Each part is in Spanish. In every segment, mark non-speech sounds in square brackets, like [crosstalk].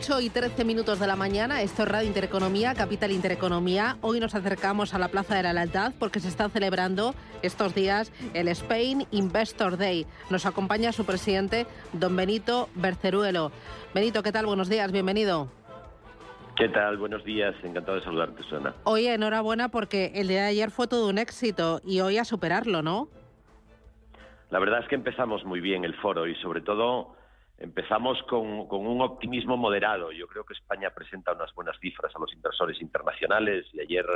8 y 13 minutos de la mañana, esto es Radio Intereconomía, Capital Intereconomía. Hoy nos acercamos a la Plaza de la Lealtad porque se está celebrando estos días el Spain Investor Day. Nos acompaña su presidente, don Benito Berceruelo. Benito, ¿qué tal? Buenos días, bienvenido. ¿Qué tal? Buenos días, encantado de saludarte, Susana. Oye, enhorabuena porque el día de ayer fue todo un éxito y hoy a superarlo, ¿no? La verdad es que empezamos muy bien el foro y sobre todo Empezamos con, un optimismo moderado. Yo creo que España presenta unas buenas cifras a los inversores internacionales y ayer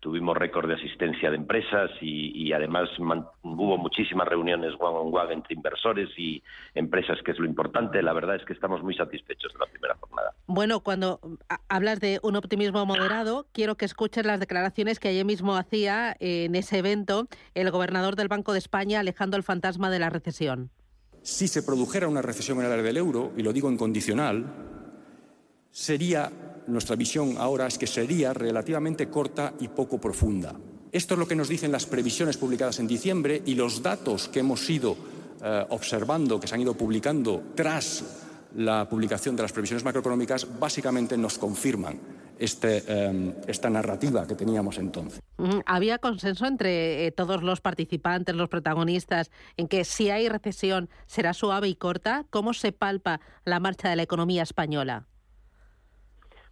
tuvimos récord de asistencia de empresas y, además hubo muchísimas reuniones one on one entre inversores y empresas, que es lo importante. La verdad es que estamos muy satisfechos de la primera jornada. Bueno, cuando hablas de un optimismo moderado, quiero que escuches las declaraciones que ayer mismo hacía en ese evento el gobernador del Banco de España, alejando el fantasma de la recesión. Si se produjera una recesión en el área del euro, y lo digo en condicional, sería, nuestra visión ahora es que sería relativamente corta y poco profunda. Esto es lo que nos dicen las previsiones publicadas en diciembre y los datos que hemos ido eh, observando, que se han ido publicando tras la publicación de las previsiones macroeconómicas, básicamente nos confirman este, em, esta narrativa que teníamos entonces. ¿Había consenso entre eh, todos los participantes, los protagonistas, en que si hay recesión será suave y corta? ¿Cómo se palpa la marcha de la economía española?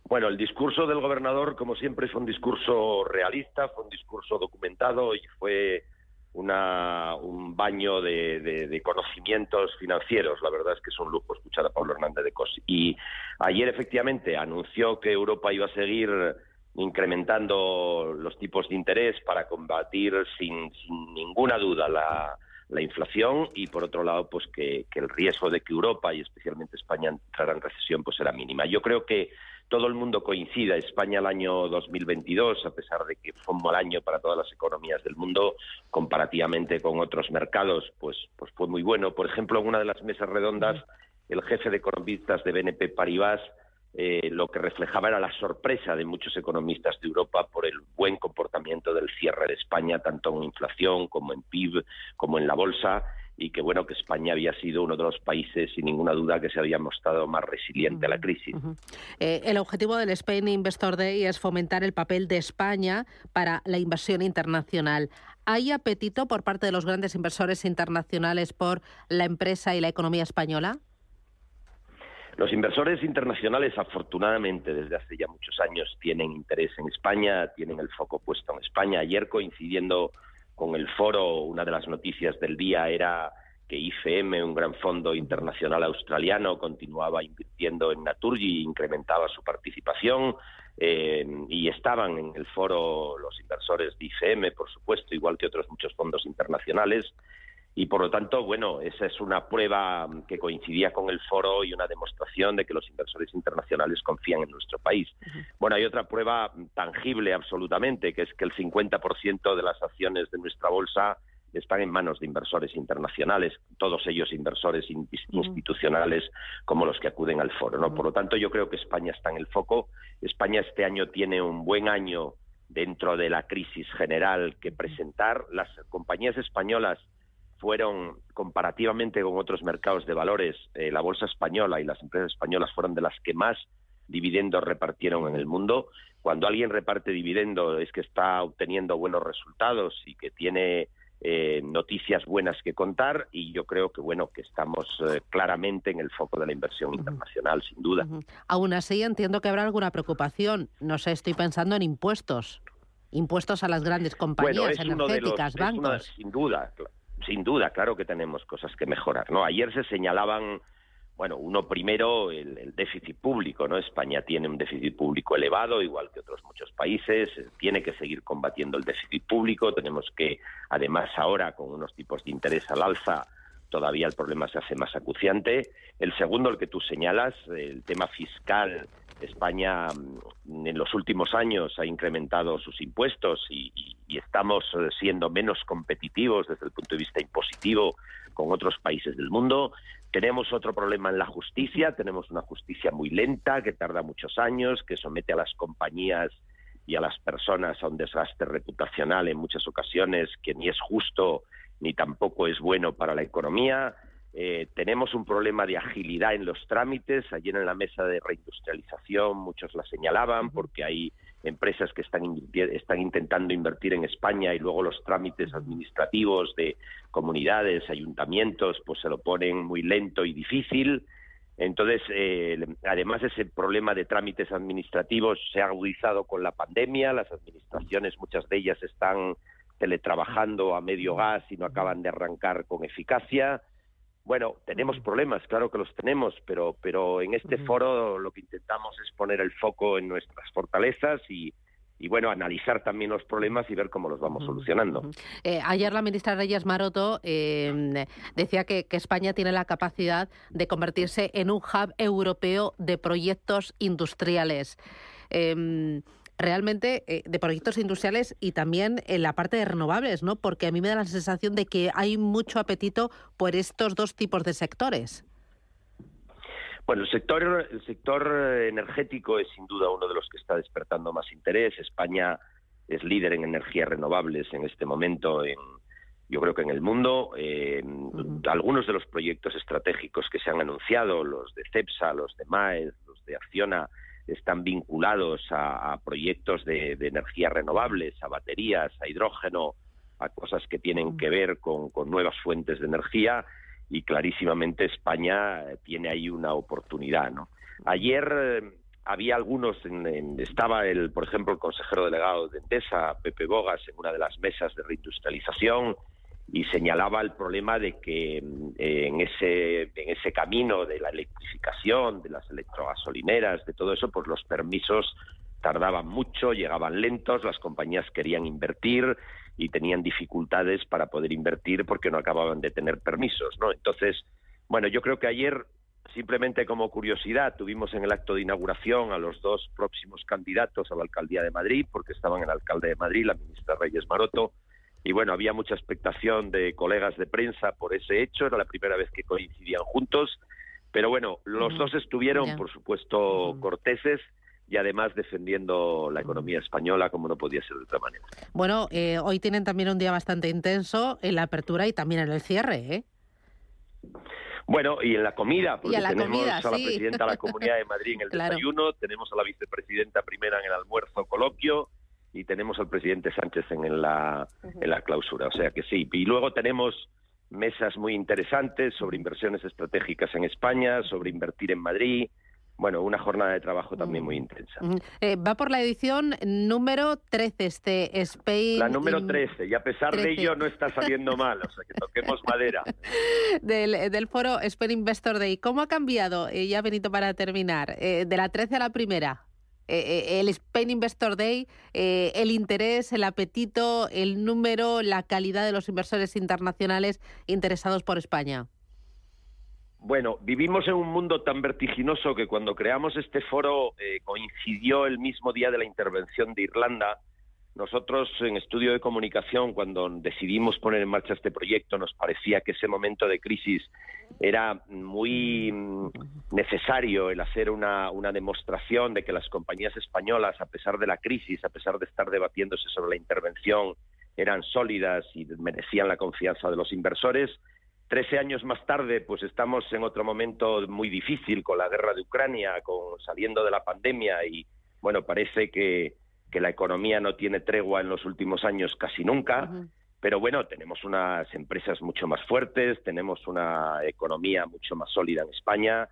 Bueno, el discurso del gobernador, como siempre, fue un discurso realista, fue un discurso documentado y fue una, un baño de, conocimientos financieros. La verdad es que es un lujo escuchar a Pablo Hernández de Cos. Y ayer, efectivamente, anunció que Europa iba a seguir incrementando los tipos de interés para combatir sin, ninguna duda la, inflación y por otro lado pues que, que, el riesgo de que Europa y especialmente España entrara en recesión pues era mínima. Yo creo que todo el mundo coincida. España el año 2022, a pesar de que fue un mal año para todas las economías del mundo, comparativamente con otros mercados, pues, pues fue muy bueno. Por ejemplo, en una de las mesas redondas, el jefe de economistas de BNP Paribas eh, lo que reflejaba era la sorpresa de muchos economistas de Europa por el buen comportamiento del cierre de España, tanto en inflación como en PIB, como en la bolsa y que bueno que España había sido uno de los países sin ninguna duda que se había mostrado más resiliente a la crisis. Eh, el objetivo del Spain Investor Day es fomentar el papel de España para la inversión internacional. ¿Hay apetito por parte de los grandes inversores internacionales por la empresa y la economía española? Los inversores internacionales, afortunadamente, desde hace ya muchos años, tienen interés en España, tienen el foco puesto en España. Ayer, coincidiendo con el foro, una de las noticias del día era que IFM, un gran fondo internacional australiano, continuaba invirtiendo en Naturgy, incrementaba su participación eh, y estaban en el foro los inversores de IFM, por supuesto, igual que otros muchos fondos internacionales y por lo tanto, bueno, esa es una prueba que coincidía con el foro y una demostración de que los inversores internacionales confían en nuestro país. Bueno, hay otra prueba tangible absolutamente, que es que el 50% de las acciones de nuestra bolsa están en manos de inversores internacionales, todos ellos inversores institucionales como los que acuden al foro. ¿no? Por lo tanto, yo creo que España está en el foco. España este año tiene un buen año dentro de la crisis general que presentar. Las compañías españolas fueron comparativamente con otros mercados de valores, eh, la bolsa española y las empresas españolas fueron de las que más dividendos repartieron en el mundo. Cuando alguien reparte dividendo es que está obteniendo buenos resultados y que tiene eh, noticias buenas que contar y yo creo que bueno que estamos eh, claramente en el foco de la inversión internacional sin duda. Aún así entiendo que habrá alguna preocupación. No sé, estoy pensando en impuestos. Impuestos a las grandes compañías energéticas, bancos. sin duda, sin duda, claro que tenemos cosas que mejorar. ¿no? Ayer se señalaban, bueno, uno primero, el, déficit público. ¿no? España tiene un déficit público elevado, igual que otros muchos países. Eh, tiene que seguir combatiendo el déficit público. Tenemos que, además, ahora, con unos tipos de interés al alza, todavía el problema se hace más acuciante. El segundo, el que tú señalas, el tema fiscal España mm, en los últimos años ha incrementado sus impuestos y, estamos eh, siendo menos competitivos desde el punto de vista impositivo con otros países del mundo. Tenemos otro problema en la justicia, tenemos una justicia muy lenta que tarda muchos años, que somete a las compañías y a las personas a un desgaste reputacional en muchas ocasiones que ni es justo ni tampoco es bueno para la economía. Eh, tenemos un problema de agilidad en los trámites. Ayer en la mesa de reindustrialización muchos la señalaban porque hay empresas que están, están intentando invertir en España y luego los trámites administrativos de comunidades, ayuntamientos, pues se lo ponen muy lento y difícil. Entonces, eh, además ese problema de trámites administrativos se ha agudizado con la pandemia. Las administraciones, muchas de ellas están teletrabajando a medio gas y no acaban de arrancar con eficacia. Bueno, tenemos problemas, claro que los tenemos, pero, pero en este foro lo que intentamos es poner el foco en nuestras fortalezas y, y bueno, analizar también los problemas y ver cómo los vamos solucionando. Eh, ayer la ministra Reyes Maroto eh, decía que, España tiene la capacidad de convertirse en un hub europeo de proyectos industriales. Em, realmente eh, de proyectos industriales y también en la parte de renovables, ¿no? Porque a mí me da la sensación de que hay mucho apetito por estos dos tipos de sectores. Bueno, el sector, el sector energético es sin duda uno de los que está despertando más interés. España es líder en energías renovables en este momento, en, yo creo que en el mundo. Eh, algunos de los proyectos estratégicos que se han anunciado, los de CEPSA, los de MAES, los de Acciona, están vinculados a, proyectos de, energías renovables, a baterías, a hidrógeno, a cosas que tienen que ver con, nuevas fuentes de energía y clarísimamente España tiene ahí una oportunidad. ¿no? Ayer eh, había algunos, estaba el, por ejemplo, el consejero delegado de Endesa, Pepe Bogas, en una de las mesas de reindustrialización y señalaba el problema de que eh, en ese en ese camino de la electrificación, de las electrogasolineras, de todo eso, pues los permisos tardaban mucho, llegaban lentos, las compañías querían invertir y tenían dificultades para poder invertir porque no acababan de tener permisos, ¿no? Entonces, bueno, yo creo que ayer simplemente como curiosidad tuvimos en el acto de inauguración a los dos próximos candidatos a la alcaldía de Madrid, porque estaban el alcalde de Madrid, la ministra Reyes Maroto, y bueno, había mucha expectación de colegas de prensa por ese hecho, era la primera vez que coincidían juntos, pero bueno, los dos estuvieron, por supuesto, corteses y además defendiendo la economía española como no podía ser de otra manera. Bueno, eh, hoy tienen también un día bastante intenso en la apertura y también en el cierre, ¿eh? Bueno, y en la comida, porque tenemos a la presidenta de la Comunidad de Madrid en el [laughs] desayuno, tenemos a la vicepresidenta primera en el almuerzo tenemos al presidente Sánchez en la, en la clausura. O sea que sí. Y luego tenemos mesas muy interesantes sobre inversiones estratégicas en España, sobre invertir en Madrid. Bueno, una jornada de trabajo también muy intensa. Eh, va por la edición número 13, este Spain. La número 13, y a pesar de ello no está saliendo mal, o sea que toquemos madera. [laughs] del, del foro Spain Investor Day. ¿Cómo ha cambiado, eh, ya Benito, para terminar, eh, de la 13 a la primera? Eh, eh, el Spain Investor Day, eh, el interés, el apetito, el número, la calidad de los inversores internacionales interesados por España? Bueno, vivimos en un mundo tan vertiginoso que cuando creamos este foro coincidió el mismo día de la intervención de Irlanda nosotros en estudio de comunicación, cuando decidimos poner en marcha este proyecto, nos parecía que ese momento de crisis era muy mm, necesario el hacer una, demostración de que las compañías españolas, a pesar de la crisis, a pesar de estar debatiéndose sobre la intervención, eran sólidas y merecían la confianza de los inversores. Trece años más tarde, pues estamos en otro momento muy difícil con la guerra de Ucrania, con saliendo de la pandemia y bueno, parece que que la economía no tiene tregua en los últimos años casi nunca, pero bueno, tenemos unas empresas mucho más fuertes, tenemos una economía mucho más sólida en España.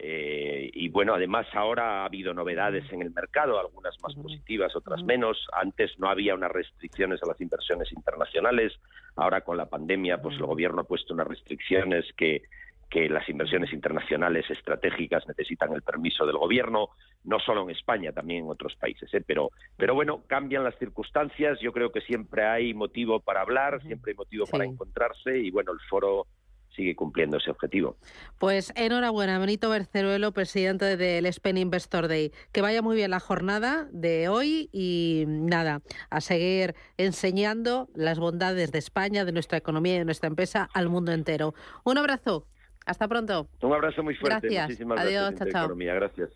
Eh, y bueno, además ahora ha habido novedades en el mercado, algunas más positivas, otras menos. Antes no había unas restricciones a las inversiones internacionales. Ahora con la pandemia, pues el gobierno ha puesto unas restricciones que que las inversiones internacionales estratégicas necesitan el permiso del gobierno, no solo en España, también en otros países. ¿eh? Pero, pero bueno, cambian las circunstancias. Yo creo que siempre hay motivo para hablar, siempre hay motivo para encontrarse y bueno, el foro sigue cumpliendo ese objetivo. Pues enhorabuena, Benito Berceruelo, presidente del Spain Investor Day. Que vaya muy bien la jornada de hoy y nada, a seguir enseñando las bondades de España, de nuestra economía y de nuestra empresa al mundo entero. Un abrazo. Hasta pronto. Un abrazo muy fuerte. Gracias. Adiós, chao, chao. Gracias.